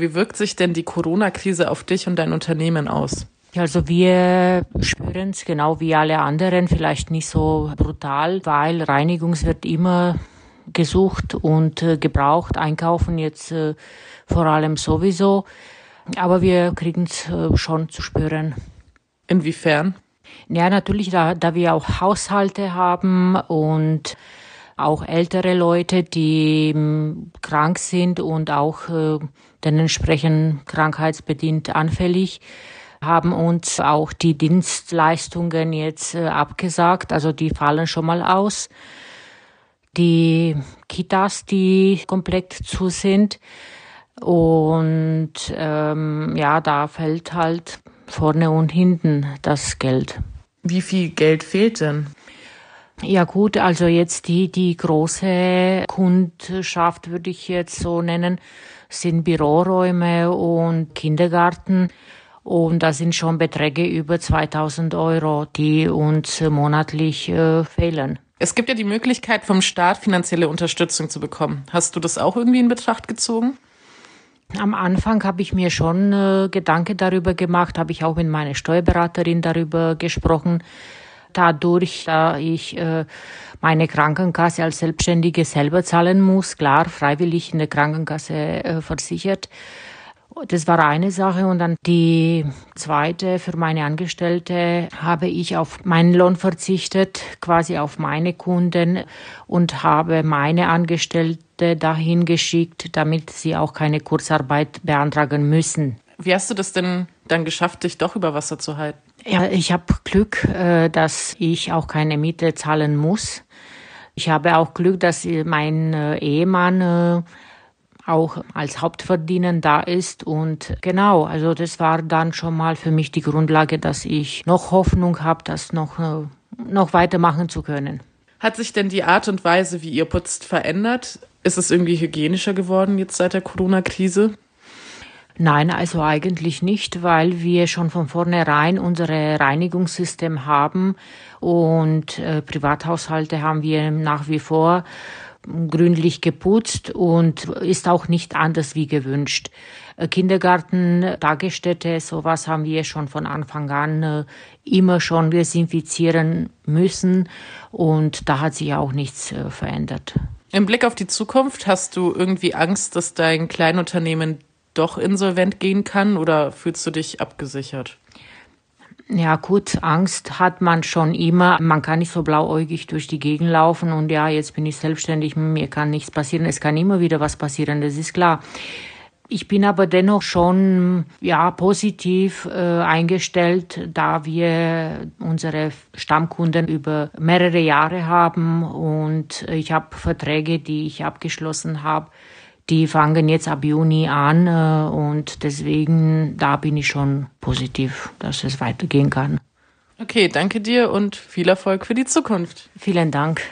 Wie wirkt sich denn die Corona-Krise auf dich und dein Unternehmen aus? Also wir spüren es genau wie alle anderen, vielleicht nicht so brutal, weil Reinigungswert immer gesucht und äh, gebraucht, einkaufen jetzt äh, vor allem sowieso. Aber wir kriegen es äh, schon zu spüren. Inwiefern? Ja, natürlich, da, da wir auch Haushalte haben und auch ältere Leute, die ähm, krank sind und auch äh, dann krankheitsbedingt anfällig, haben uns auch die Dienstleistungen jetzt äh, abgesagt. Also die fallen schon mal aus die Kitas, die komplett zu sind. Und ähm, ja, da fällt halt vorne und hinten das Geld. Wie viel Geld fehlt denn? Ja gut, also jetzt die, die große Kundschaft würde ich jetzt so nennen, sind Büroräume und Kindergarten. Und da sind schon Beträge über 2000 Euro, die uns monatlich äh, fehlen. Es gibt ja die Möglichkeit, vom Staat finanzielle Unterstützung zu bekommen. Hast du das auch irgendwie in Betracht gezogen? Am Anfang habe ich mir schon äh, Gedanken darüber gemacht, habe ich auch mit meiner Steuerberaterin darüber gesprochen. Dadurch, da ich äh, meine Krankenkasse als Selbstständige selber zahlen muss, klar, freiwillig in der Krankenkasse äh, versichert, das war eine Sache. Und dann die zweite, für meine Angestellte habe ich auf meinen Lohn verzichtet, quasi auf meine Kunden und habe meine Angestellte dahin geschickt, damit sie auch keine Kurzarbeit beantragen müssen. Wie hast du das denn dann geschafft, dich doch über Wasser zu halten? Ja, ich habe Glück, äh, dass ich auch keine Miete zahlen muss. Ich habe auch Glück, dass mein äh, Ehemann äh, auch als Hauptverdiener da ist. Und genau, also das war dann schon mal für mich die Grundlage, dass ich noch Hoffnung habe, das noch, noch weitermachen zu können. Hat sich denn die Art und Weise, wie ihr putzt, verändert? Ist es irgendwie hygienischer geworden jetzt seit der Corona-Krise? Nein, also eigentlich nicht, weil wir schon von vornherein unsere Reinigungssystem haben und äh, Privathaushalte haben wir nach wie vor gründlich geputzt und ist auch nicht anders wie gewünscht. Äh, Kindergarten, Tagesstätte, sowas haben wir schon von Anfang an äh, immer schon desinfizieren müssen und da hat sich auch nichts äh, verändert. Im Blick auf die Zukunft hast du irgendwie Angst, dass dein Kleinunternehmen doch insolvent gehen kann oder fühlst du dich abgesichert? Ja gut, Angst hat man schon immer. Man kann nicht so blauäugig durch die Gegend laufen und ja, jetzt bin ich selbstständig, mir kann nichts passieren. Es kann immer wieder was passieren, das ist klar. Ich bin aber dennoch schon ja positiv äh, eingestellt, da wir unsere Stammkunden über mehrere Jahre haben und ich habe Verträge, die ich abgeschlossen habe die fangen jetzt ab Juni an äh, und deswegen da bin ich schon positiv, dass es weitergehen kann. Okay, danke dir und viel Erfolg für die Zukunft. Vielen Dank.